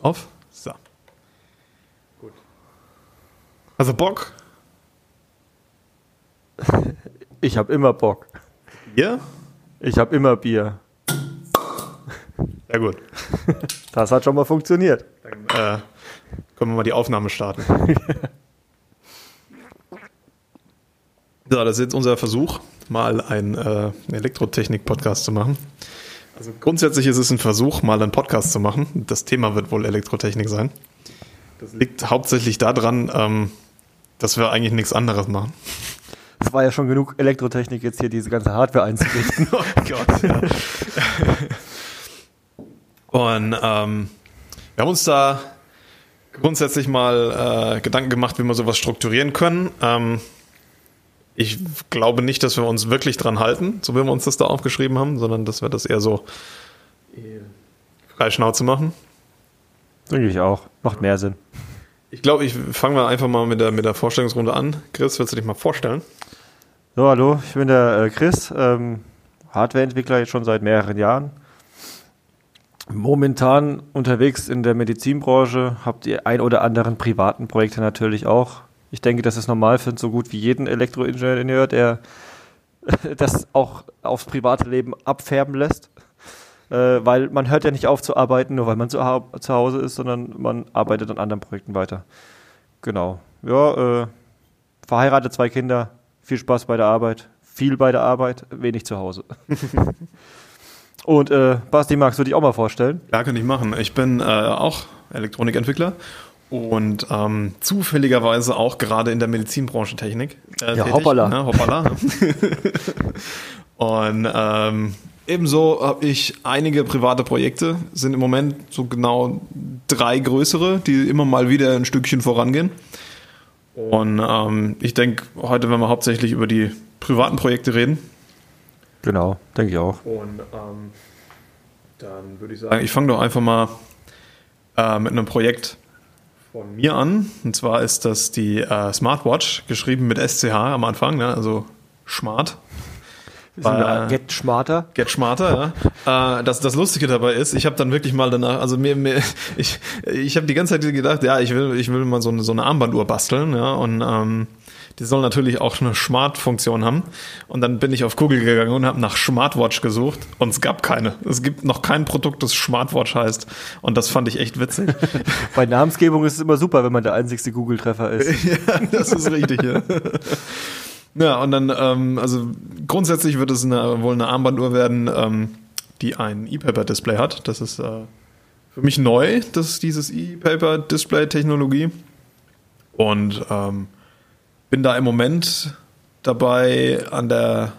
drauf. So. Gut. Also Bock? Ich habe immer Bock. Bier? Ich habe immer Bier. Ja gut. Das hat schon mal funktioniert. Dann äh, können wir mal die Aufnahme starten. so, das ist jetzt unser Versuch, mal einen äh, Elektrotechnik-Podcast zu machen. Also grundsätzlich ist es ein Versuch, mal einen Podcast zu machen. Das Thema wird wohl Elektrotechnik sein. Das liegt hauptsächlich daran, ähm, dass wir eigentlich nichts anderes machen. Es war ja schon genug Elektrotechnik, jetzt hier diese ganze Hardware einzurichten. oh Gott, ja. Und ähm, wir haben uns da grundsätzlich mal äh, Gedanken gemacht, wie wir sowas strukturieren können. Ähm, ich glaube nicht, dass wir uns wirklich dran halten, so wie wir uns das da aufgeschrieben haben, sondern dass wir das eher so frei Schnauze machen. Denke ich auch. Macht mehr Sinn. Ich glaube, ich fange mal einfach mal mit der, mit der Vorstellungsrunde an. Chris, willst du dich mal vorstellen? So, hallo, ich bin der äh, Chris, ähm, Hardwareentwickler jetzt schon seit mehreren Jahren. Momentan unterwegs in der Medizinbranche, habt ihr ein oder anderen privaten Projekte natürlich auch. Ich denke, das ist normal für so gut wie jeden Elektroingenieur, der das auch aufs private Leben abfärben lässt. Äh, weil man hört ja nicht auf zu arbeiten, nur weil man zu, zu Hause ist, sondern man arbeitet an anderen Projekten weiter. Genau. Ja, äh, verheiratet, zwei Kinder, viel Spaß bei der Arbeit, viel bei der Arbeit, wenig zu Hause. Und äh, Basti, magst du dich auch mal vorstellen? Ja, kann ich machen. Ich bin äh, auch Elektronikentwickler und ähm, zufälligerweise auch gerade in der Medizinbranche Technik. Äh, ja, tätig, hoppala. Ne, hoppala. und ähm, ebenso habe ich einige private Projekte, sind im Moment so genau drei größere, die immer mal wieder ein Stückchen vorangehen. Und ähm, ich denke, heute werden wir hauptsächlich über die privaten Projekte reden. Genau, denke ich auch. Und ähm, dann würde ich sagen, ich fange doch einfach mal äh, mit einem Projekt von mir an. Und zwar ist das die äh, Smartwatch, geschrieben mit SCH am Anfang, ne? also Smart. Bei, Get Smarter. Get Smarter, ja. äh, das, das Lustige dabei ist, ich habe dann wirklich mal danach, also mir, mir ich, ich habe die ganze Zeit gedacht, ja, ich will, ich will mal so eine, so eine Armbanduhr basteln, ja, und ähm, die soll natürlich auch eine Smart-Funktion haben. Und dann bin ich auf Google gegangen und habe nach Smartwatch gesucht und es gab keine. Es gibt noch kein Produkt, das Smartwatch heißt. Und das fand ich echt witzig. Bei Namensgebung ist es immer super, wenn man der einzigste Google-Treffer ist. ja, das ist richtig, ja. Ja, und dann, ähm, also grundsätzlich wird es eine, wohl eine Armbanduhr werden, ähm, die ein E-Paper-Display hat. Das ist äh, für mich neu, das dieses E-Paper-Display-Technologie. Und ähm, bin da im Moment dabei, an der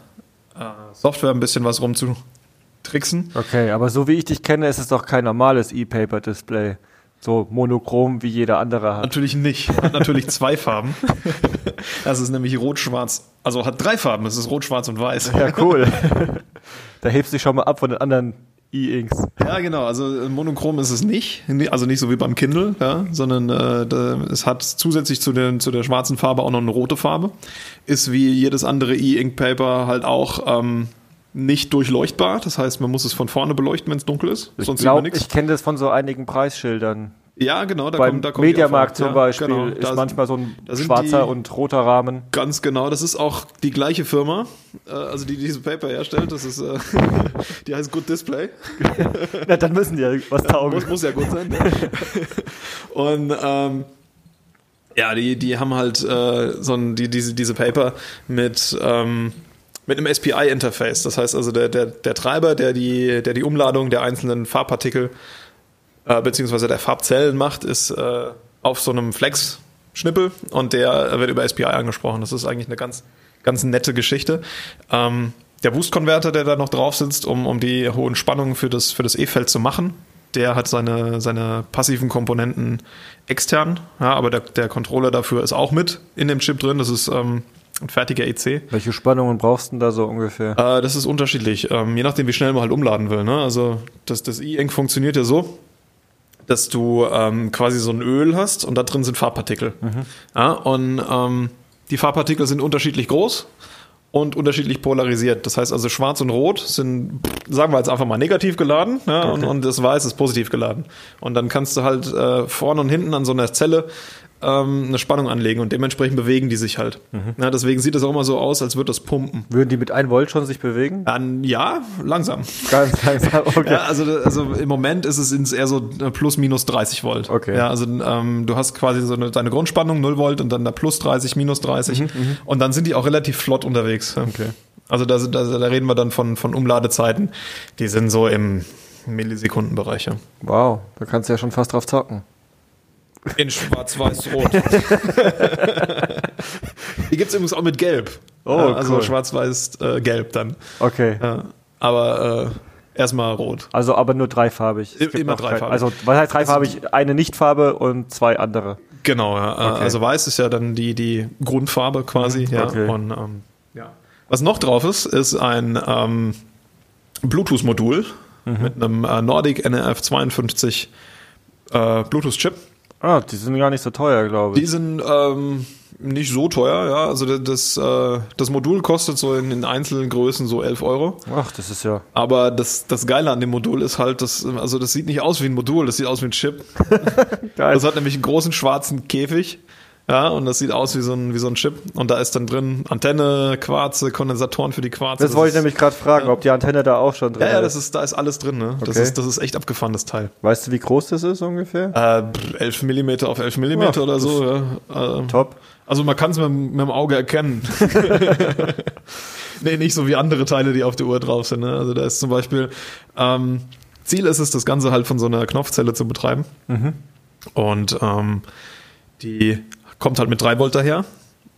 äh, Software ein bisschen was rumzutricksen. Okay, aber so wie ich dich kenne, ist es doch kein normales E-Paper-Display. So monochrom wie jeder andere hat. Natürlich nicht. Hat natürlich zwei Farben. Das ist nämlich rot-schwarz. Also hat drei Farben. Es ist rot, schwarz und weiß. Ja, cool. Da hebst du dich schon mal ab von den anderen E-Inks. Ja, genau. Also monochrom ist es nicht. Also nicht so wie beim Kindle, ja, sondern äh, es hat zusätzlich zu, den, zu der schwarzen Farbe auch noch eine rote Farbe. Ist wie jedes andere E-Ink-Paper halt auch ähm, nicht durchleuchtbar. Das heißt, man muss es von vorne beleuchten, wenn es dunkel ist. Ich glaube, ich kenne das von so einigen Preisschildern. Ja, genau. Da Beim kommt, da kommt Mediamarkt zum ja, Beispiel genau. ist manchmal so ein schwarzer die- und roter Rahmen. Ganz genau. Das ist auch die gleiche Firma, äh, also die diese Paper herstellt. Das ist, äh, die heißt Good Display. Na, dann müssen die ja was taugen. Muss, muss ja gut sein. Ja. Und ähm, ja, die, die haben halt äh, so ein, die, diese, diese Paper mit, ähm, mit einem SPI-Interface. Das heißt also, der, der, der Treiber, der die, der die Umladung der einzelnen Farbpartikel äh, beziehungsweise der Farbzellen macht, ist äh, auf so einem Flex-Schnippel und der wird über SPI angesprochen. Das ist eigentlich eine ganz, ganz nette Geschichte. Ähm, der Boost-Konverter, der da noch drauf sitzt, um, um die hohen Spannungen für das, für das E-Feld zu machen, der hat seine, seine passiven Komponenten extern, ja, aber der, der Controller dafür ist auch mit in dem Chip drin. Das ist ähm, ein fertiger EC. Welche Spannungen brauchst du denn da so ungefähr? Äh, das ist unterschiedlich, ähm, je nachdem, wie schnell man halt umladen will. Ne? Also das, das E-Ink funktioniert ja so, dass du ähm, quasi so ein Öl hast und da drin sind Farbpartikel. Ja, und ähm, die Farbpartikel sind unterschiedlich groß und unterschiedlich polarisiert. Das heißt also, schwarz und rot sind, sagen wir jetzt einfach mal negativ geladen ja, und, und das weiß ist positiv geladen. Und dann kannst du halt äh, vorne und hinten an so einer Zelle ähm, eine Spannung anlegen und dementsprechend bewegen die sich halt. Ja, deswegen sieht es auch immer so aus, als würde das pumpen. Würden die mit 1 Volt schon sich bewegen? Dann, ja, langsam. Ganz langsam, okay. Ja, also, also im Moment ist es ins eher so äh, plus minus 30 Volt. Okay. Ja, also ähm, du hast quasi so eine, deine Grundspannung 0 Volt und dann da plus 30, minus 30 und dann sind die auch relativ flott unterwegs. Okay. Also da, da, da reden wir dann von, von Umladezeiten, die sind so im Millisekundenbereich. Ja. Wow, da kannst du ja schon fast drauf zocken. In schwarz-weiß-rot. die gibt's übrigens auch mit Gelb. Oh, also cool. schwarz-weiß-gelb dann. Okay. Ja. Aber äh, erstmal rot. Also aber nur dreifarbig. Es gibt immer dreifarbig. Kein, also was heißt dreifarbig? Eine Nichtfarbe und zwei andere. Genau, ja. Äh, Okay. Also weiß ist ja dann die, die Grundfarbe quasi. Ja. okay. Und, ähm, ja. Was noch drauf ist, ist ein ähm, Bluetooth-Modul mit einem äh, Nordic NRF52 äh, Bluetooth-Chip. Ah, die sind gar nicht so teuer, glaube Die ich. sind ähm, nicht so teuer, ja. Also das, das, äh, das Modul kostet so in, in einzelnen Größen so 11 Euro. Ach, das ist ja. Aber das, das Geile an dem Modul ist halt, dass, also das sieht nicht aus wie ein Modul, das sieht aus wie ein Chip. Geil. Das hat nämlich einen großen schwarzen Käfig. Ja, und das sieht aus wie so ein, wie so ein Chip. Und da ist dann drin Antenne, Quarze, Kondensatoren für die Quarze. Das wollte ich ist, nämlich gerade fragen, ob die Antenne da auch schon drin Ja, ja, ist. das ist, da ist alles drin, ne? Das Okay. ist, das ist echt abgefahren, das Teil. Weißt du, wie groß das ist ungefähr? Äh, pff, 11 mm auf 11 mm Ja, oder das- so, ja. Ähm, Top. Also man kann es mit, mit dem Auge erkennen. nee, nicht so wie andere Teile, die auf der Uhr drauf sind. Ne? Also da ist zum Beispiel, ähm, Ziel ist es, das Ganze halt von so einer Knopfzelle zu betreiben. Und ähm, die kommt halt mit 3 Volt daher.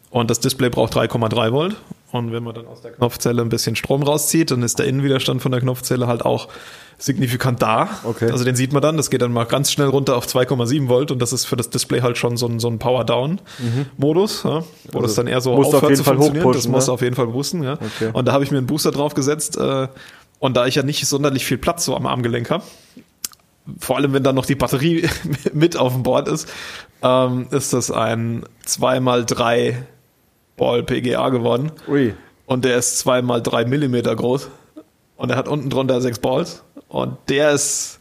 Und das Display braucht 3,3 Volt. Und wenn man dann aus der Knopfzelle ein bisschen Strom rauszieht, dann ist der Innenwiderstand von der Knopfzelle halt auch signifikant da. Okay. Also den sieht man dann, das geht dann mal ganz schnell runter auf 2,7 Volt und das ist für das Display halt schon so ein, so ein Power-Down-Modus, ja, wo Also das dann eher so auf aufhört jeden zu Fall funktionieren. Das hochpushen, muss ne? auf jeden Fall boosten, ja. Okay. Und da habe ich mir einen Booster drauf gesetzt äh, und da ich ja nicht sonderlich viel Platz so am Armgelenk habe, vor allem wenn dann noch die Batterie mit auf dem Board ist, ähm, ist das ein 2x3 Ball PGA geworden. Ui. Und der ist 2x3 Millimeter groß. Und er hat unten drunter sechs Balls. Und der ist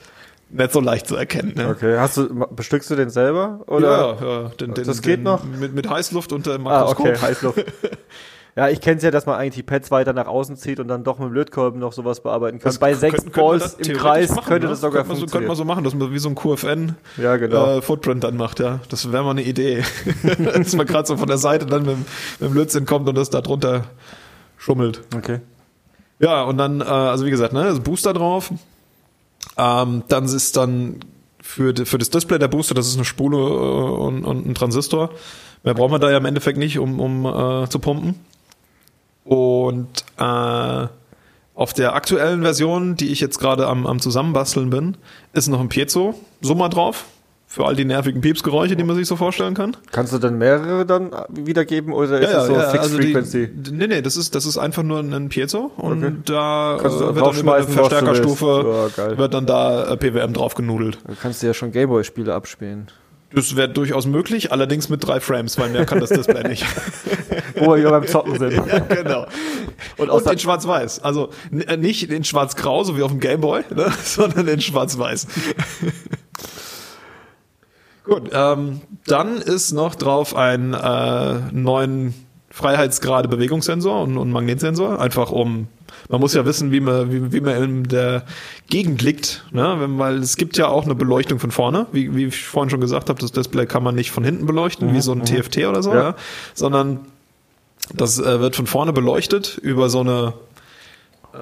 nicht so leicht zu erkennen. Ne? Okay. Hast du, bestückst du den selber? Oder? Ja, ja, den, den, Das geht den, noch? Mit, mit Heißluft unter dem Ah, Makroskop. okay, Heißluft. Ja, ich kenne es ja, dass man eigentlich die Pads weiter nach außen zieht und dann doch mit dem Lötkolben noch sowas bearbeiten kann. Bei sechs könnte- könnte man Balls das im Kreis machen, könnte ne? das sogar könnte so, könnte funktionieren. man so machen, dass man wie so ein QFN Ja, genau. äh, Footprint dann macht, ja. Das wäre mal eine Idee. dass man gerade so von der Seite dann mit, dem- mit dem Lötzinn kommt und das da drunter schummelt. okay. Ja, und dann, äh, also wie gesagt, ne, das Booster drauf. Ähm, dann ist dann für, für das Display der Booster, das ist eine Spule äh, und, und ein Transistor. Mehr braucht man da ja im Endeffekt nicht, um, um äh, zu pumpen. Und äh, auf der aktuellen Version, die ich jetzt gerade am, am Zusammenbasteln bin, ist noch ein Piezo-Summer drauf. Für all die nervigen Piepsgeräusche, die man sich so vorstellen kann. Kannst du dann mehrere dann wiedergeben oder ist es so Fixed also Frequency? Die, nee, nee, das ist, das ist einfach nur ein Piezo und Okay. da Kannst äh, wird dann über eine Verstärkerstufe. Ja, geil. wird dann da äh, PWM drauf genudelt. Dann kannst du ja schon Gameboy-Spiele abspielen. Das wäre durchaus möglich, allerdings mit drei Frames, weil mehr kann das Display nicht. Wo wir beim Zocken sind. ja, genau. Und Und, in Schwarz-Weiß. Also äh, nicht in Schwarz-Grau, so wie auf dem Gameboy, ne, sondern in Schwarz-Weiß. Gut, ähm, dann ist noch drauf ein äh, neuen Freiheitsgrade Bewegungssensor und, und Magnetsensor, einfach um man muss ja wissen, wie man, wie, wie man in der Gegend liegt, ne? Wenn, weil es gibt ja auch eine Beleuchtung von vorne, wie, wie ich vorhin schon gesagt habe, das Display kann man nicht von hinten beleuchten, wie so ein TFT oder so, Ja. ja. sondern das äh, wird von vorne beleuchtet über so eine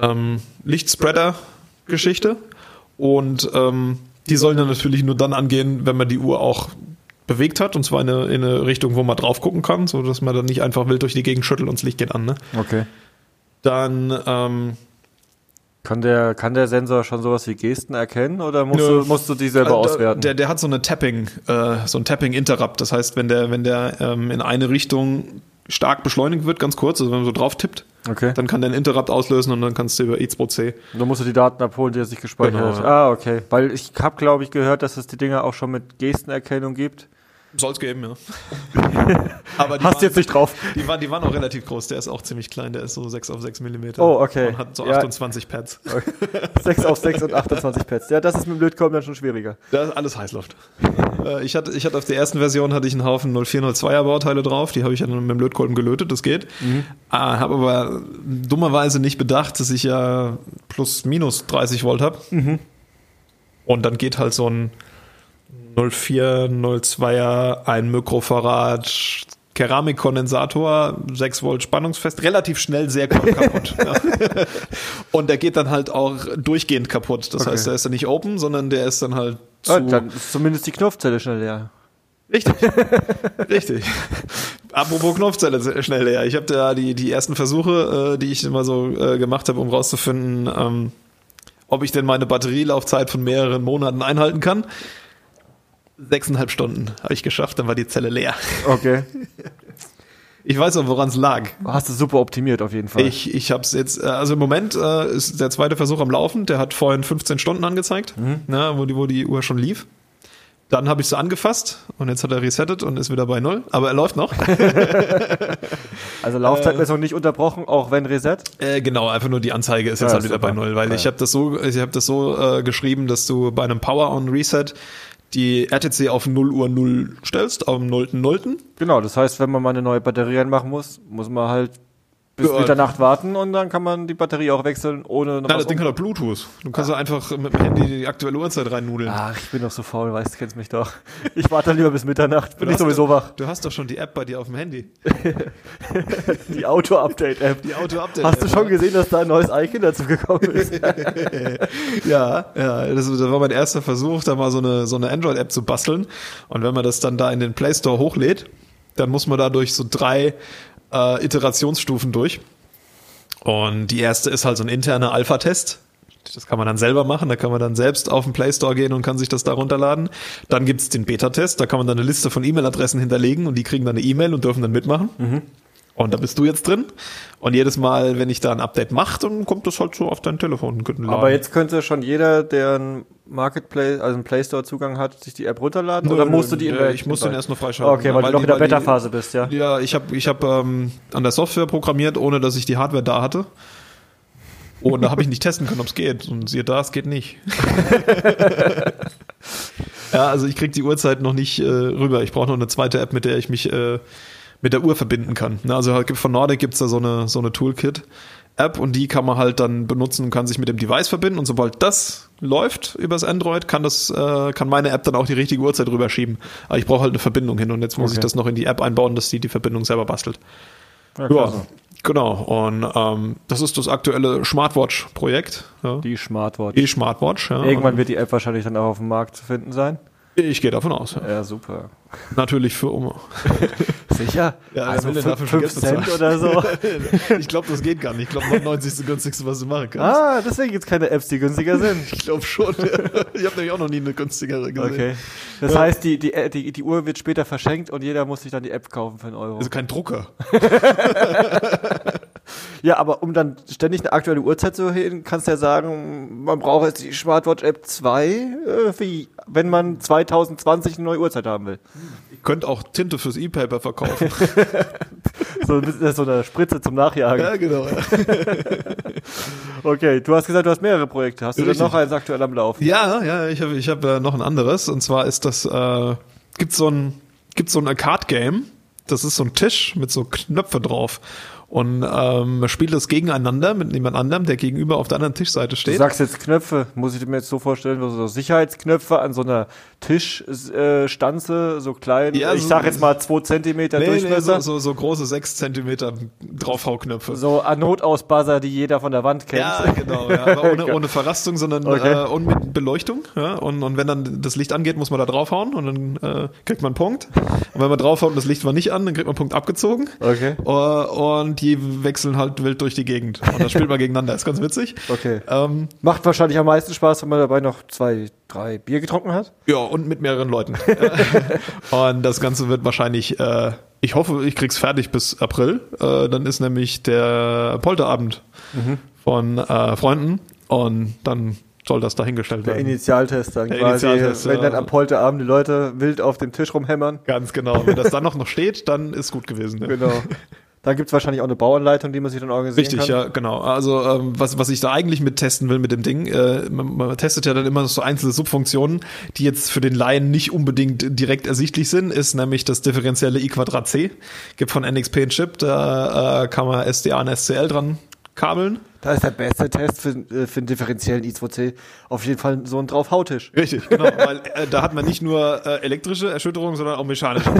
ähm, Lichtspreader-Geschichte. Und ähm, die sollen dann natürlich nur dann angehen, wenn man die Uhr auch bewegt hat, und zwar in eine, in eine Richtung, wo man drauf gucken kann, so dass man dann nicht einfach wild durch die Gegend schüttelt und das Licht geht an. Ne? Okay. Dann ähm, Kann der, kann der Sensor schon sowas wie Gesten erkennen oder musst, Nö. du, musst du die selber äh, auswerten? Der, der hat so eine Tapping, äh, so ein Tapping-Interrupt. Das heißt, wenn der, wenn der ähm, in eine Richtung stark beschleunigt wird, ganz kurz, also wenn man so drauf tippt, okay. dann kann der einen Interrupt auslösen und dann kannst du über I2C. Dann musst du die Daten abholen, die er sich gespeichert Genau, hat. Ah, okay. Weil ich habe, glaube ich, gehört, dass es die Dinger auch schon mit Gestenerkennung gibt. Soll's geben, ja. Aber Hast du jetzt nicht drauf? Die waren, die waren auch relativ groß. Der ist auch ziemlich klein. Der ist so 6 auf 6 Millimeter. Oh, okay. Und hat so 28 ja. Pads. Okay. 6 auf 6 und 28 Pads. Ja, das ist mit dem Lötkolben dann schon schwieriger. Das ist alles Heißluft. Äh, ich, hatte, ich hatte auf der ersten Version hatte ich einen Haufen 0402er Bauteile drauf. Die habe ich dann mit dem Lötkolben gelötet. Das geht. Mhm. Ah, habe aber dummerweise nicht bedacht, dass ich ja plus minus 30 Volt habe. Mhm. Und dann geht halt so ein 04, 02er, ein Mikrofarad, Keramikkondensator, 6 Volt spannungsfest, relativ schnell sehr kaputt. Und der geht dann halt auch durchgehend kaputt. Das okay. heißt, der ist dann nicht open, sondern der ist dann halt zu. Oh, dann ist zumindest die Knopfzelle schnell leer. Richtig. Richtig. Apropos Knopfzelle schnell leer. Ich habe da die, die ersten Versuche, äh, die ich immer so äh, gemacht habe, um rauszufinden, ähm, ob ich denn meine Batterielaufzeit von mehreren Monaten einhalten kann. Sechseinhalb Stunden habe ich geschafft, dann war die Zelle leer. Okay. Ich weiß auch, woran es lag. Hast du super optimiert auf jeden Fall. Ich, ich habe es jetzt, äh, also im Moment äh, ist der zweite Versuch am Laufen. Der hat vorhin 15 Stunden angezeigt, mhm. na, wo, die, wo die Uhr schon lief. Dann habe ich so angefasst und jetzt hat er resettet und ist wieder bei null. Aber er läuft noch. also Laufzeitmessung äh, nicht unterbrochen, auch wenn Reset? Äh, genau, einfach nur die Anzeige ist jetzt ja, halt wieder super. bei null, weil ja. ich habe das so, ich habe das so äh, geschrieben, dass du bei einem Power on Reset die RTC auf 0 Uhr 0 stellst, am 0.0. Genau, das heißt, wenn man mal eine neue Batterie reinmachen muss, muss man halt bis ja. Mitternacht warten und dann kann man die Batterie auch wechseln, ohne noch Nein, das Ding hat auch Bluetooth. Du kannst ah. einfach mit dem Handy die aktuelle Uhrzeit reinnudeln. Ach, ich bin doch so faul, weißt du, kennst mich doch. Ich warte lieber bis Mitternacht, bin ich sowieso doch, wach. Du hast doch schon die App bei dir auf dem Handy. die Auto-Update-App. Die Auto-Update. Hast du schon gesehen, dass da ein neues Icon dazu gekommen ist? ja, ja, das, das, war mein erster Versuch, da mal so eine, so eine Android-App zu basteln. Und wenn man das dann da in den Play Store hochlädt, dann muss man da durch so drei äh, Iterationsstufen durch. Und die erste ist halt so ein interner Alpha-Test. Das kann man dann selber machen, da kann man dann selbst auf den Play Store gehen und kann sich das da runterladen. Dann gibt's den Beta-Test, da kann man dann eine Liste von E-Mail-Adressen hinterlegen und die kriegen dann eine E-Mail und dürfen dann mitmachen. Mhm. Und da bist du jetzt drin. Und jedes Mal, wenn ich da ein Update mache, dann kommt das halt so auf dein Telefon. Aber jetzt könnte schon jeder, der ein Marketplace, also einen Play Store Zugang hat, sich die App runterladen? Nö, oder musst du die der Ich muss den erst noch freischalten. Okay, weil, weil du noch in der Beta-Phase bist, ja? Ja, ich habe ich hab, ähm, an der Software programmiert, ohne dass ich die Hardware da hatte. Und da habe ich nicht testen können, ob es geht. Und siehe da, es geht nicht. ja, also ich krieg die Uhrzeit noch nicht äh, rüber. Ich brauche noch eine zweite App, mit der ich mich äh, mit der Uhr verbinden kann. Ne, also von Nordic gibt's da so eine, so eine Toolkit. App und die kann man halt dann benutzen und kann sich mit dem Device verbinden und sobald das läuft übers Android, kann das äh, kann meine App dann auch die richtige Uhrzeit rüberschieben. Aber ich brauche halt eine Verbindung hin und jetzt muss okay. ich das noch in die App einbauen, dass die die Verbindung selber bastelt. Ja, ja genau. Und ähm, das ist das aktuelle Smartwatch-Projekt. Ja. Die Smartwatch. Die Smartwatch. Ja. Irgendwann wird die App wahrscheinlich dann auch auf dem Markt zu finden sein. Ich gehe davon aus. Ja, ja super. Natürlich für Oma. Sicher? Ja, also will dafür 5 Cent oder so. ich glaube, das geht gar nicht. Ich glaube, 99 ist das günstigste, was du machen kannst. Ah, deswegen gibt es keine Apps, die günstiger sind. ich glaube schon. Ich habe nämlich auch noch nie eine günstigere gesehen. Okay. Das ja. heißt, die, die, die, die Uhr wird später verschenkt und jeder muss sich dann die App kaufen für einen Euro. Also kein Drucker. Ja, aber um dann ständig eine aktuelle Uhrzeit zu hin, kannst du ja sagen, man braucht jetzt die Smartwatch App 2, äh, wie, wenn man 2020 eine neue Uhrzeit haben will. Ihr könnt auch Tinte fürs E-Paper verkaufen. so, so eine Spritze zum Nachjagen. Ja, genau. Okay, du hast gesagt, du hast mehrere Projekte. Hast du denn noch eins aktuell am Laufen? Ja, ja, ich habe ich hab, äh, noch ein anderes. Und zwar ist das, äh, gibt so ein, gibt so ein Arcade-Game. Das ist so ein Tisch mit so Knöpfe drauf. Und ähm, man spielt das gegeneinander mit jemand anderem, der gegenüber auf der anderen Tischseite steht. Du sagst jetzt Knöpfe, muss ich mir jetzt so vorstellen, so Sicherheitsknöpfe an so einer Tischstanze, äh, so klein, ja, ich so, sag jetzt mal zwei Zentimeter nee, Durchmesser. Nee, so, so, so große sechs Zentimeter Draufhauknöpfe. So Notausbuzzer, die jeder von der Wand kennt. Ja, genau, ja, aber ohne, ohne Verrastung, sondern okay. äh, und mit Beleuchtung. Ja, und, und wenn dann das Licht angeht, muss man da draufhauen und dann äh, kriegt man einen Punkt. Und wenn man draufhaut und das Licht war nicht an, dann kriegt man einen Punkt abgezogen. Okay. Uh, und die wechseln halt wild durch die Gegend. Und das spielt man gegeneinander. Ist ganz witzig. Okay. Ähm, Macht wahrscheinlich am meisten Spaß, wenn man dabei noch zwei, drei Bier getrunken hat. Ja, und mit mehreren Leuten. und das Ganze wird wahrscheinlich, äh, ich hoffe, ich krieg's fertig bis April. Äh, dann ist nämlich der Polterabend mhm. von äh, Freunden. Und dann soll das dahingestellt Der werden. Initialtest dann Der quasi, Initialtest, wenn ja. dann am Polterabend die Leute wild auf dem Tisch rumhämmern. Ganz genau. Wenn das dann noch, noch steht, dann ist gut gewesen. Ja. Genau. Dann gibt's wahrscheinlich auch eine Bauanleitung, die man sich dann organisieren Richtig, kann. ja, genau. Also ähm, was, was ich da eigentlich mit testen will mit dem Ding, äh, man, man testet ja dann immer so einzelne Subfunktionen, die jetzt für den Laien nicht unbedingt direkt ersichtlich sind, ist nämlich das differenzielle i Quadrat c. Gibt von NXP einen Chip, da äh, kann man SDA und SCL dran kabeln. Da ist der beste Test für, äh, für einen differenziellen I2C auf jeden Fall so ein Draufhautisch. Richtig, genau, weil äh, da hat man nicht nur äh, elektrische Erschütterung, sondern auch mechanische.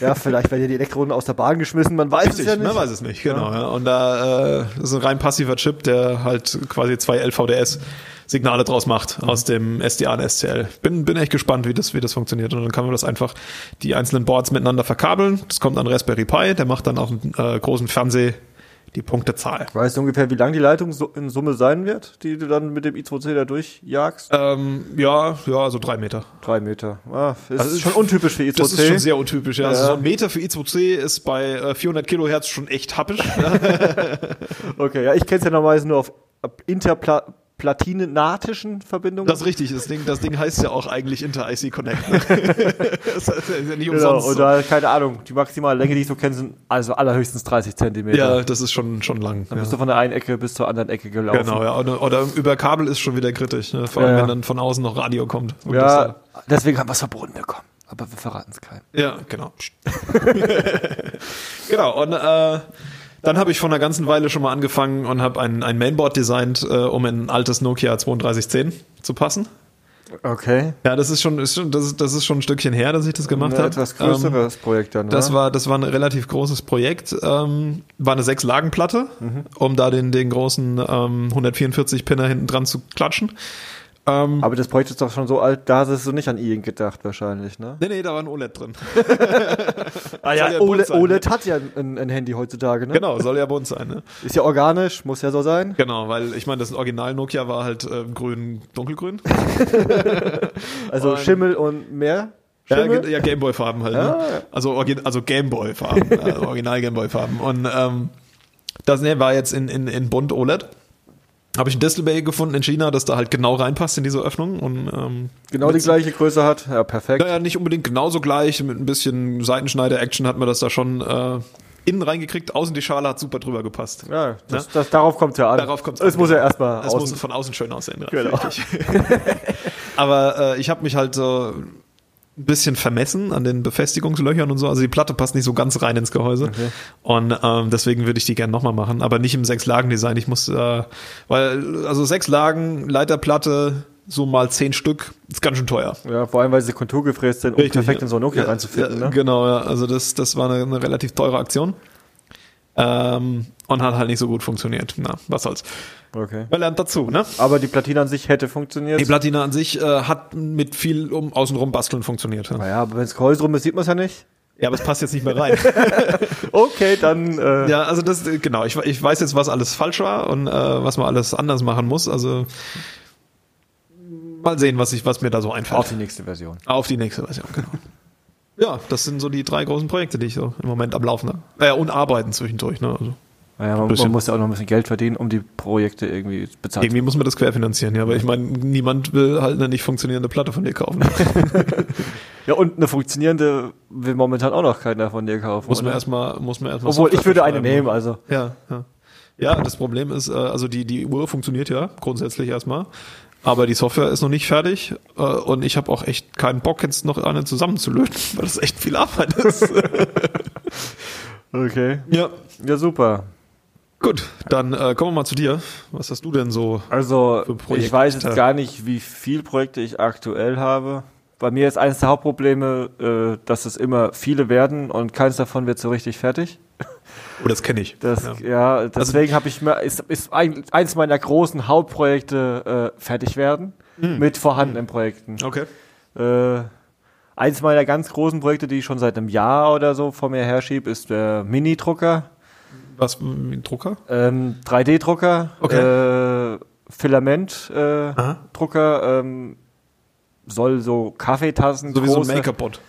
Ja, vielleicht werden ja die Elektronen aus der Bahn geschmissen, man weiß Richtig, es ja nicht. man weiß es nicht, genau. Ja. Und da äh, ist ein rein passiver Chip, der halt quasi zwei LVDS Signale draus macht aus dem SDA und SCL. Bin, bin echt gespannt, wie das, wie das funktioniert. Und dann kann man das einfach die einzelnen Boards miteinander verkabeln. Das kommt an Raspberry Pi, der macht dann auf dem äh, großen Fernseher die Punktezahl. Weißt du ungefähr, wie lang die Leitung so in Summe sein wird, die du dann mit dem I2C da durchjagst? Ähm, ja, ja, so drei Meter. Drei Meter. Ah, ist Also schon untypisch für I2C. Das ist schon sehr untypisch. Ja. Also Ja. so ein Meter für I2C ist bei äh, 400 Kilohertz schon echt happisch. okay, ja, ich kenne es ja normalerweise nur auf interplatinatischen Verbindungen. Das ist richtig. Das Ding, das Ding heißt ja auch eigentlich Inter-IC Connect. ne? das ist ja nicht genau, umsonst. so. oder keine Ahnung, die maximale Länge, die ich so kenne, sind also allerhöchstens 30 Zentimeter. Ja, das ist schon, schon lang. Dann Ja. bist du von der einen Ecke bis zur anderen Ecke gelaufen. Genau, ja. Oder, oder über Kabel ist schon wieder kritisch. Ne? Vor allem, Ja, wenn dann von außen noch Radio kommt. Ja, deswegen haben wir es verboten bekommen. Aber wir verraten es keinem. das, ja genau. genau, und äh, dann habe ich vor einer ganzen Weile schon mal angefangen und habe ein, ein Mainboard designt, äh, um in ein altes Nokia 3210 zu passen. Okay. Ja, das ist schon, ist schon das, ist, das ist schon ein Stückchen her, dass ich das gemacht Ein habe. etwas Ähm, größeres Projekt dann, Das wa? war, das war ein relativ großes Projekt. Ähm, war eine Sechs-Lagen-Platte, um da den, den großen ähm, 144-Pinner hinten dran zu klatschen. Ähm, Aber das Projekt ist doch schon so alt, da hast du nicht an E-Ink gedacht wahrscheinlich, ne? nee, nee, da war ein OLED drin. Ah ja bunt OLED, sein, OLED hat ja ein, ein Handy heutzutage, ne? Genau, soll ja bunt sein. Ne? Ist ja organisch, muss ja so sein. Genau, weil ich meine, das Original Nokia war halt äh, grün, dunkelgrün. Also Und- Schimmel und mehr. Ja, Schimmel? ge- ja Gameboy-Farben halt. Ja, Ne? ja. Also, also Gameboy-Farben, also Original Gameboy-Farben. Und ähm, das ne, war jetzt in, in, in bunt OLED. Habe ich ein Display gefunden in China, das da halt genau reinpasst in diese Öffnung. Und ähm, genau die gleiche Größe hat. Ja, perfekt. Naja, nicht unbedingt genauso gleich. Mit ein bisschen Seitenschneider-Action hat man das da schon äh, innen reingekriegt. Außen die Schale hat super drüber gepasst. Ja, das, das, darauf kommt ja an. Darauf kommt's Es an, muss ja genau. erstmal Es muss von außen schön aussehen. ja, Genau. Aber äh, ich habe mich halt so ein bisschen vermessen an den Befestigungslöchern und so. Also die Platte passt nicht so ganz rein ins Gehäuse. Und ähm, deswegen würde ich die gerne nochmal machen. Aber nicht im Sechs-Lagen-Design. Ich muss, äh, weil, also sechs Lagen, Leiterplatte, so mal zehn Stück, ist ganz schön teuer. Ja, vor allem, weil sie konturgefräst sind, um Richtig, perfekt in so ein Nokia Ja, reinzufinden. ja, Ne? Genau, ja. Also das, das war eine, eine relativ teure Aktion. Ähm, und hat halt nicht so gut funktioniert. Na, was soll's. Okay. Man lernt dazu, ne? Aber die Platine an sich hätte funktioniert. Die Platine an sich äh, hat mit viel um außenrum basteln funktioniert. Ja. naja, aber wenn das Gehäuse rum ist, sieht man es ja nicht. ja, aber es passt jetzt nicht mehr rein. Okay, dann. Äh, ja, also das, genau, ich, ich weiß jetzt, was alles falsch war und äh, was man alles anders machen muss. Also mal sehen, was, ich, was mir da so einfällt. Auf die nächste Version. Auf die nächste Version, genau. Ja, das sind so die drei großen Projekte, die ich so im Moment am Laufen habe. Äh, und arbeiten zwischendurch. Ne? Also Naja, man, man muss ja auch noch ein bisschen Geld verdienen, um die Projekte irgendwie bezahlen irgendwie muss man das querfinanzieren, ja. Aber ich meine, niemand will halt eine nicht funktionierende Platte von dir kaufen. Ja, und eine funktionierende will momentan auch noch keiner von dir kaufen. muss man erstmal, muss man erstmal. Obwohl, ich würde eine nehmen, also. Ja, ja. Ja, das Problem ist, äh, also die, die Uhr funktioniert ja grundsätzlich erstmal, aber die Software ist noch nicht fertig äh, und ich habe auch echt keinen Bock, jetzt noch eine zusammenzulöten, weil das echt viel Arbeit ist. Okay. ja. Ja, super. Gut, dann äh, kommen wir mal zu dir. Was hast du denn so? Also, Für Projekte. ich weiß jetzt gar nicht, wie viel Projekte ich aktuell habe. Bei mir ist eines der Hauptprobleme, äh, dass es immer viele werden und keins davon wird so richtig fertig. Oh, das kenne ich. Das, ja. ja. deswegen habe ich mir, ist, ist ein, eines meiner großen Hauptprojekte äh, fertig werden Hm. mit vorhandenen Projekten. Okay. Äh, eins meiner ganz großen Projekte, die ich schon seit einem Jahr oder so vor mir herschiebe, ist der Mini-Drucker. Was, Drucker? Ähm, 3D-Drucker, Okay. äh, Filament-Drucker, äh, ähm, soll so Kaffeetassen So wie so ein Make-up-Bot.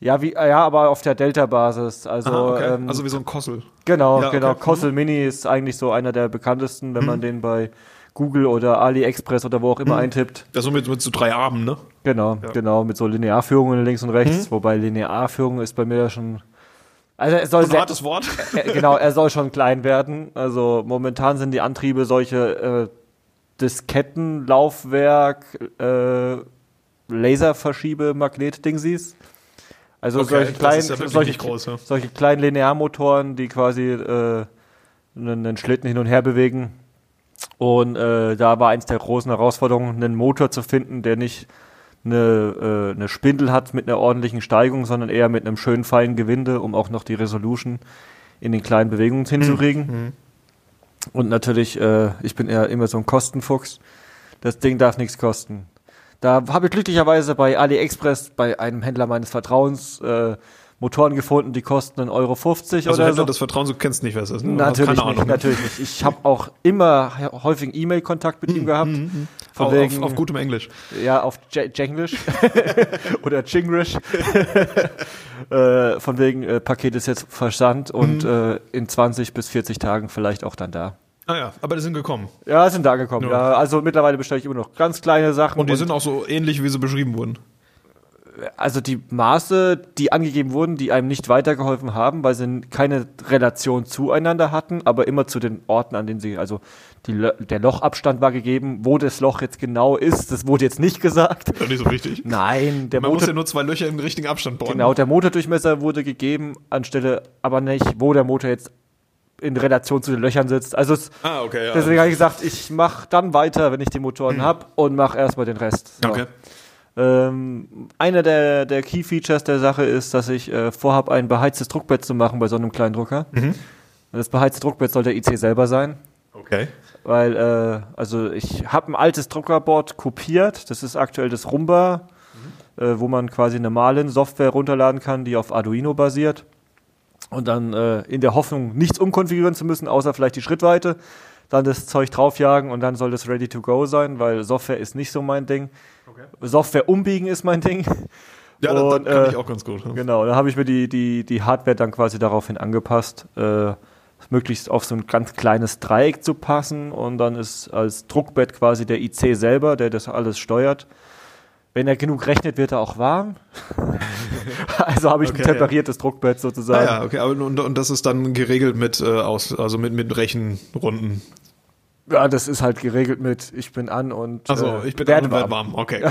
Ja, wie, ja, aber auf der Delta-Basis. Also, okay. ähm, also wie so ein Kossel. genau, Ja, genau. okay. Mhm. Kossel Mini ist eigentlich so einer der bekanntesten, wenn man den bei Google oder AliExpress oder wo auch immer eintippt. Das so mit, mit so drei Armen, ne? Genau, genau, mit so Linearführungen links und rechts, wobei Linearführung ist bei mir ja schon. Also er soll sehr, hartes Wort. er, genau, er soll schon klein werden. Also momentan sind die Antriebe solche äh, Diskettenlaufwerk, äh, Laserverschiebe-Magnet-Dingsies. Also Okay, solche kleinen, ja solche, groß, ja. solche kleinen Linearmotoren, die quasi äh, einen, einen Schlitten hin und her bewegen. Und äh, da war eins der großen Herausforderungen, einen Motor zu finden, der nicht eine, äh, eine Spindel hat mit einer ordentlichen Steigung, sondern eher mit einem schönen feinen Gewinde, um auch noch die Resolution in den kleinen Bewegungen hinzukriegen. Und natürlich, äh, ich bin eher immer so ein Kostenfuchs. Das Ding darf nichts kosten. Da habe ich glücklicherweise bei AliExpress bei einem Händler meines Vertrauens äh, Motoren gefunden, die kosten 1,50 Euro Also oder so. des Vertrauens, du kennst nicht, wer es ist. Ne? Natürlich keine nicht, Ahnung. natürlich nicht. Ich habe auch immer häufig E-Mail-Kontakt mit ihm gehabt. Von Auf, wegen, auf, auf gutem Englisch. ja, auf Jenglish oder Chinglish. äh, von wegen, äh, Paket ist jetzt versandt und Mhm. äh, in 20 bis 40 Tagen vielleicht auch dann da. Ah ja, aber die sind gekommen. Ja, sind da gekommen. Ja. Ja. also mittlerweile bestelle ich immer noch ganz kleine Sachen. Und die sind auch so ähnlich, wie sie beschrieben wurden. Also die Maße, die angegeben wurden, die einem nicht weitergeholfen haben, weil sie keine Relation zueinander hatten, aber immer zu den Orten, an denen sie, also die, der Lochabstand war gegeben, wo das Loch jetzt genau ist, das wurde jetzt nicht gesagt. Ja, nicht so wichtig. Nein, der Man muss ja Motor, nur zwei Löcher im richtigen Abstand bohren. genau, der Motordurchmesser wurde gegeben, anstelle aber nicht, wo der Motor jetzt in Relation zu den Löchern sitzt. Also es, Ah, okay, ja. deswegen habe ich gesagt, ich mache dann weiter, wenn ich die Motoren hab und mache erstmal den Rest. So. Okay. Ähm, einer der, der Key Features der Sache ist, dass ich äh, vorhabe, ein beheiztes Druckbett zu machen bei so einem kleinen Drucker. Das beheizte Druckbett soll der IC selber sein, Okay. weil äh, also ich habe ein altes Druckerboard kopiert. Das ist aktuell das Rumba, äh, wo man quasi eine Malin-Software runterladen kann, die auf Arduino basiert. Und dann äh, in der Hoffnung, nichts umkonfigurieren zu müssen, außer vielleicht die Schrittweite, dann das Zeug draufjagen und dann soll das ready to go sein, weil Software ist nicht so mein Ding. Software umbiegen ist mein Ding. Ja, das, Und, das kann äh, ich auch ganz gut. Genau, da habe ich mir die, die, die Hardware dann quasi daraufhin angepasst, äh, möglichst auf so ein ganz kleines Dreieck zu passen und dann ist als Druckbett quasi der IC selber, der das alles steuert. Wenn er genug rechnet, wird er auch warm. also habe ich Okay, ein temperiertes Druckbett Ah, sozusagen. ja, okay, aber und, und das ist dann geregelt mit äh, aus, also mit, mit Rechenrunden. Ja, das ist halt geregelt mit ich bin an und Also äh, ich bin werde an und werd warm. warm. Okay.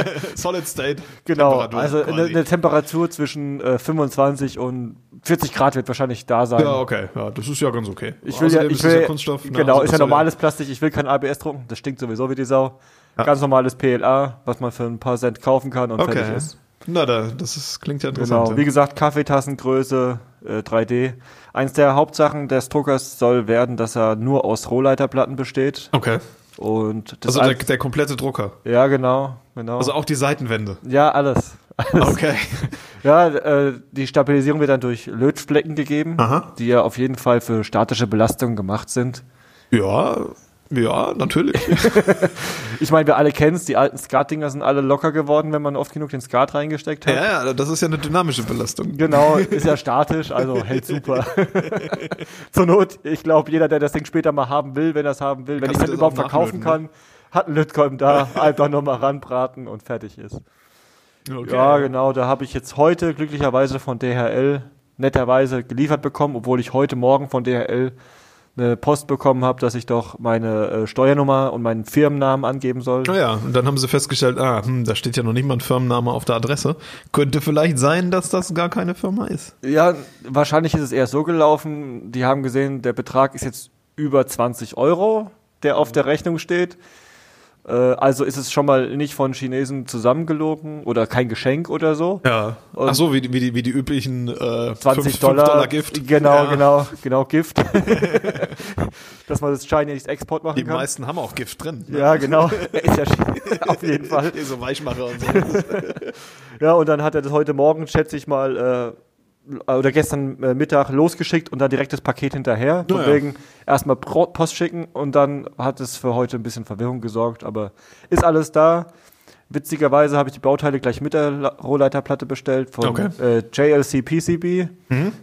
Solid State. Genau, Temperatur also eine, eine Temperatur zwischen äh, 25 und 40 Grad wird wahrscheinlich da sein. Ja, okay. Ja, das ist ja ganz okay. Ich will ja, Außerdem ich ist es will, ja Kunststoff. ne, genau, also ist ja normales Plastik. Ich will kein ABS drucken. Das stinkt sowieso wie die Sau. Ja. Ganz normales PLA, was man für ein paar Cent kaufen kann und Okay. fertig ist. Na, da, das ist, klingt ja interessant. Genau. Wie gesagt, Kaffeetassengröße, äh, 3D. Eins der Hauptsachen des Druckers soll werden, dass er nur aus Rohleiterplatten besteht. Okay. Und Also der, der komplette Drucker. ja, genau, genau. Also auch die Seitenwände. ja, alles. Okay. Ja, äh, die Stabilisierung wird dann durch Lötflecken gegeben, Aha. die ja auf jeden Fall für statische Belastungen gemacht sind. Ja, ja, natürlich. Ich meine, wir alle kennen es, die alten Skat-Dinger sind alle locker geworden, wenn man oft genug den Skat reingesteckt hat. ja, ja, das ist ja eine dynamische Belastung. Genau, ist ja statisch, also hält super. Zur Not, ich glaube, jeder, der das Ding später mal haben will, wenn er es haben will, wenn ich es überhaupt verkaufen nachlöten, kann, hat ein Lötkolben da, einfach nochmal ranbraten und fertig ist. Okay. Ja, genau, da habe ich jetzt heute glücklicherweise von DHL netterweise geliefert bekommen, obwohl ich heute Morgen von DHL eine Post bekommen habe, dass ich doch meine äh, Steuernummer und meinen Firmennamen angeben soll. Naja, und dann haben sie festgestellt, ah, hm, da steht ja noch nicht mal ein Firmenname auf der Adresse. Könnte vielleicht sein, dass das gar keine Firma ist. Ja, wahrscheinlich ist es eher so gelaufen. Die haben gesehen, der Betrag ist jetzt über 20 Euro, der auf der Rechnung steht. Äh, also ist es schon mal nicht von Chinesen zusammengelogen oder kein Geschenk oder so. Ja. Und- Ach so, wie, die- wie, die, wie die üblichen äh, 20 fünf- Dollar, fünf Dollar Gift. Genau, Ja. genau, genau, Gift. Dass man das Chinese Export machen Die kann. meisten haben auch Gift drin. ne? Ja, genau. ist ja auf jeden Fall. So Weichmacher und so. Ja, und dann hat er das heute Morgen, schätze ich mal, äh, oder gestern äh, Mittag losgeschickt und dann direkt das Paket hinterher. Von Ja, ja. wegen erstmal Post schicken und dann hat es für heute ein bisschen Verwirrung gesorgt, aber ist alles da. witzigerweise habe ich die Bauteile gleich mit der La- Rohrleiterplatte bestellt von Okay. äh, JLC PCB.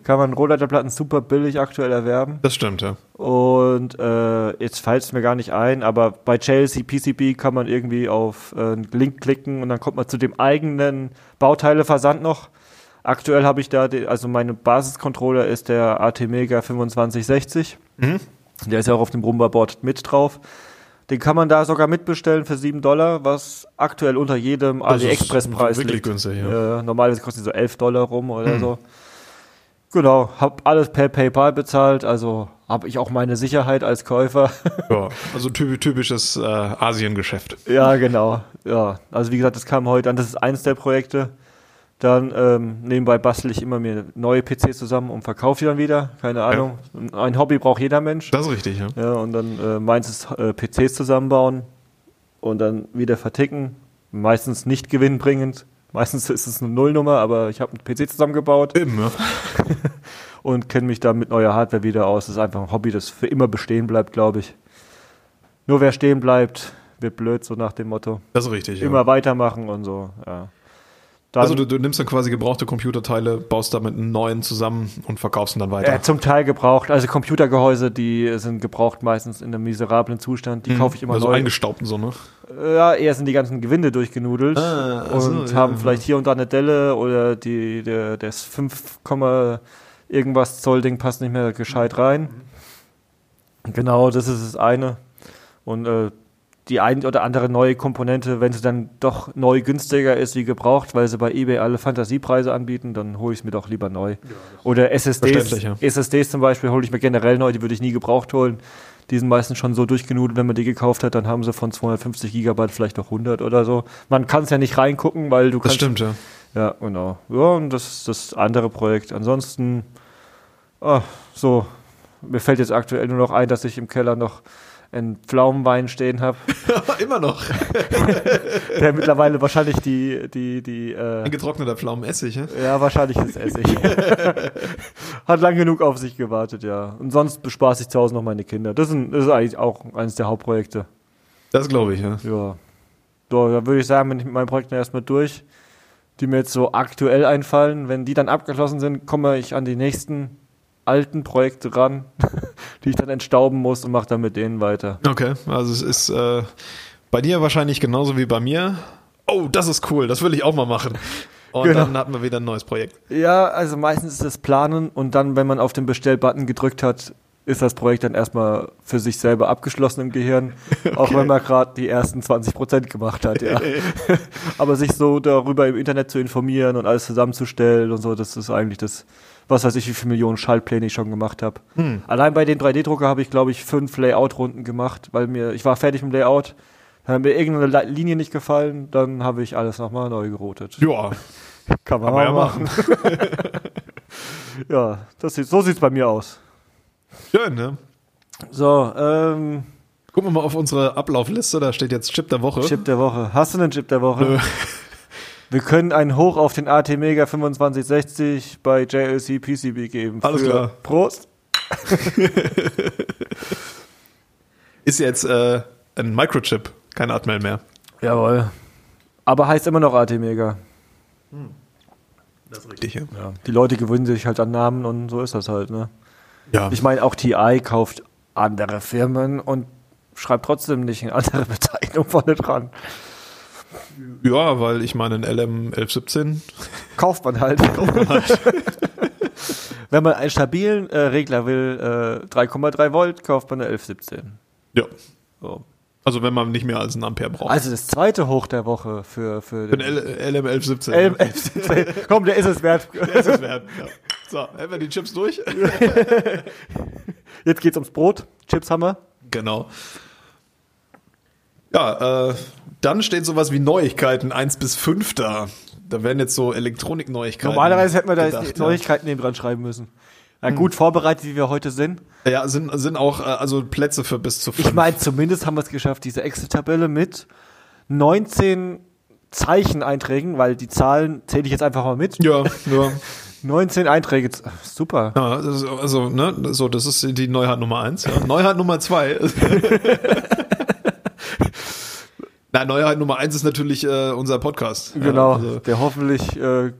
Kann man Rohrleiterplatten super billig aktuell erwerben. Das stimmt, ja. Und äh, jetzt fällt es mir gar nicht ein, aber bei JLC PCB kann man irgendwie auf äh, einen Link klicken und dann kommt man zu dem eigenen Bauteileversand noch. Aktuell habe ich da, die, also meine Basiscontroller ist der AT-Mega 2560. Der ist ja auch auf dem Rumba-Board mit drauf. Den kann man da sogar mitbestellen für 7 Dollar, was aktuell unter jedem AliExpress-Preis wirklich liegt. günstig, ja. Äh, normalerweise kostet die so 11 Dollar rum oder so. Genau, hab alles per PayPal bezahlt, also habe ich auch meine Sicherheit als Käufer. ja. Also typ- typisches äh, Asiengeschäft. ja, genau. Ja, also wie gesagt, das kam heute an. Das ist eins der Projekte. Dann ähm, nebenbei bastel ich immer mir neue PCs zusammen und verkaufe die dann wieder. Keine Ahnung. Ein Hobby braucht jeder Mensch. Das ist richtig, ja. Ja, und dann äh, meins ist äh, PCs zusammenbauen und dann wieder verticken. Meistens nicht gewinnbringend. Meistens ist es eine Nullnummer, aber ich habe einen PC zusammengebaut Eben, ja. und kenne mich da mit neuer Hardware wieder aus. Das ist einfach ein Hobby, das für immer bestehen bleibt, glaube ich. Nur wer stehen bleibt, wird blöd, so nach dem Motto. Das ist richtig, ja. Immer weitermachen und so, ja. Dann, Also du, du nimmst dann quasi gebrauchte Computerteile, baust damit einen neuen zusammen und verkaufst ihn dann weiter. äh, zum Teil gebraucht. Also Computergehäuse, die sind gebraucht meistens in einem miserablen Zustand. Die kaufe ich immer also neu. eingestaubt und so, ne? Ja, eher sind die ganzen Gewinde durchgenudelt Ah, ach so, und ja, haben ja. vielleicht hier und da eine Delle oder die, der, das 5, Komma irgendwas Zoll Ding passt nicht mehr gescheit rein. Genau, das ist das eine. Und äh, die ein oder andere neue Komponente, wenn sie dann doch neu günstiger ist wie gebraucht, weil sie bei eBay alle Fantasiepreise anbieten, dann hole ich es mir doch lieber neu. Oder SSDs, ja. SSDs zum Beispiel hole ich mir generell neu, die würde ich nie gebraucht holen. Die sind meistens schon so durchgenudelt, wenn man die gekauft hat, dann haben sie von 250 Gigabyte vielleicht noch 100 oder so. Man kann es ja nicht reingucken, weil du Das kannst stimmt, ja. ja, genau. Ja, und das ist das andere Projekt. Ansonsten, ah, so, mir fällt jetzt aktuell nur noch ein, dass ich im Keller noch einen Pflaumenwein stehen habe, Immer noch. der mittlerweile wahrscheinlich die, die, die, äh, Ein getrockneter Pflaumenessig, ja? ja, wahrscheinlich ist Essig. Hat lang genug auf sich gewartet, ja. Und sonst bespaße ich zu Hause noch meine Kinder. Das ist, ein, das ist eigentlich auch eines der Hauptprojekte. Das glaube ich, ja. Ja. So, da würde ich sagen, bin ich mit meinen Projekten erstmal durch, die mir jetzt so aktuell einfallen. Wenn die dann abgeschlossen sind, komme ich an die nächsten alten Projekte ran, die ich dann entstauben muss und mache dann mit denen weiter. Okay, also es ist äh, bei dir wahrscheinlich genauso wie bei mir. Oh, das ist cool, das will ich auch mal machen. Und Genau. dann hatten wir wieder ein neues Projekt. Ja, also meistens ist es Planen und dann, wenn man auf den Bestellbutton gedrückt hat, ist das Projekt dann erstmal für sich selber abgeschlossen im Gehirn, auch wenn man gerade die ersten 20% gemacht hat, ja. Aber sich so darüber im Internet zu informieren und alles zusammenzustellen und so, das ist eigentlich das, was weiß ich, wie viele Millionen Schaltpläne ich schon gemacht habe. Allein bei den 3D-Drucker habe ich, glaube ich, fünf Layout-Runden gemacht, weil mir, ich war fertig mit dem Layout, dann hat mir irgendeine Linie nicht gefallen, dann habe ich alles nochmal neu gerotet. Ja, Kann man kann man ja mal machen. Ja, das sieht, so sieht's bei mir aus. Schön, ne? So, ähm, Gucken wir mal auf unsere Ablaufliste, da steht jetzt Chip der Woche. Chip der Woche. Hast du einen Chip der Woche? Nö. Wir können einen Hoch auf den AT Mega 2560 bei JLC PCB geben. Alles klar. Prost. Ist jetzt äh, ein Microchip, kein Atmel mehr. Jawohl. Aber heißt immer noch AT Mega. Das ist richtig. Ja. Die Leute gewöhnen sich halt an Namen und so ist das halt, ne? Ja, Ich meine, auch TI kauft andere Firmen und schreibt trotzdem nicht eine andere Bezeichnung vorne dran. ja weil ich meine, ein LM 1117 Kauft man halt. Wenn man einen stabilen äh, Regler will, äh, 3,3 Volt, kauft man eine 1117. Ja. So. Also wenn man nicht mehr als einen Ampere braucht. Also das zweite Hoch der Woche für, für den ein L LM 1117. L 1117. Komm, der ist es wert. Das ist wert. Ja. So, hätten wir die Chips durch? Jetzt geht's ums Brot. Chips haben wir. Genau. Ja, äh, dann steht sowas wie Neuigkeiten 1 bis 5 da. Da werden jetzt so Elektronikneuigkeiten. Normalerweise hätten wir da gedacht, jetzt ja. Neuigkeiten neben dran schreiben müssen. Na gut, vorbereitet, wie wir heute sind. Ja, sind, sind auch äh, also Plätze für bis zu 5. Ich meine, zumindest haben wir es geschafft, diese Excel-Tabelle mit 19 Zeicheneinträgen, weil die Zahlen zähle ich jetzt einfach mal mit. ja, ja. 19 Einträge. Super. ja das ist, also, ne, so, das ist die Neuheit Nummer 1. Ja. Neuheit Nummer 2. Na, Neuheit Nummer eins ist natürlich äh, unser Podcast. Genau, Ja, also, der hoffentlich, äh,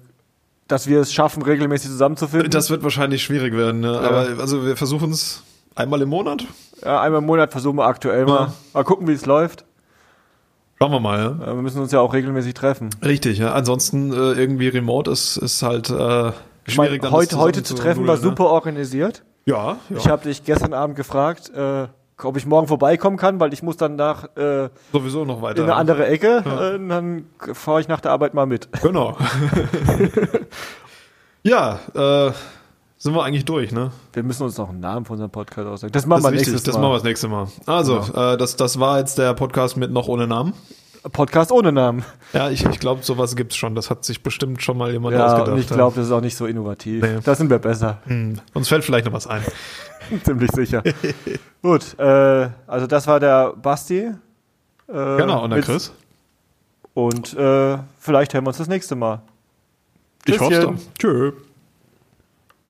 dass wir es schaffen, regelmäßig zusammenzufinden. das wird wahrscheinlich schwierig werden. Ne? Aber also wir versuchen es einmal im Monat. ja, einmal im Monat versuchen wir aktuell mal. Ja. Mal gucken, wie es läuft. Schauen wir mal. Ja? Äh, wir müssen uns ja auch regelmäßig treffen. Richtig, ja. Ansonsten äh, irgendwie remote ist, ist halt äh, Ich meine, schwierig. dann das heute, heute zu treffen war nudeln, super organisiert. Ne? Ja, ja. Ich habe dich gestern Abend gefragt, äh, ob ich morgen vorbeikommen kann, weil ich muss dann nach äh, sowieso noch weiter. in eine andere Ecke. Äh, und dann fahre ich nach der Arbeit mal mit. Genau. ja, äh, sind wir eigentlich durch, ne? Wir müssen uns noch einen Namen für unseren Podcast ausdenken. Das machen Das wir wichtig, nächstes das Mal. machen wir das nächste Mal. Also, äh, das, das war jetzt der Podcast mit noch ohne Namen. Podcast ohne Namen. Ja, ich, ich glaube, sowas gibt's schon. Das hat sich bestimmt schon mal jemand Ja, ausgedacht. und ich glaube, das ist auch nicht so innovativ. Nee. Da sind wir besser. Hm. Uns fällt vielleicht noch was ein. Ziemlich sicher. Gut, äh, also das war der Basti. Äh, Genau, und der Chris. Und äh, vielleicht hören wir uns das nächste Mal. Ich hoffe Tschüsschen. Tschö.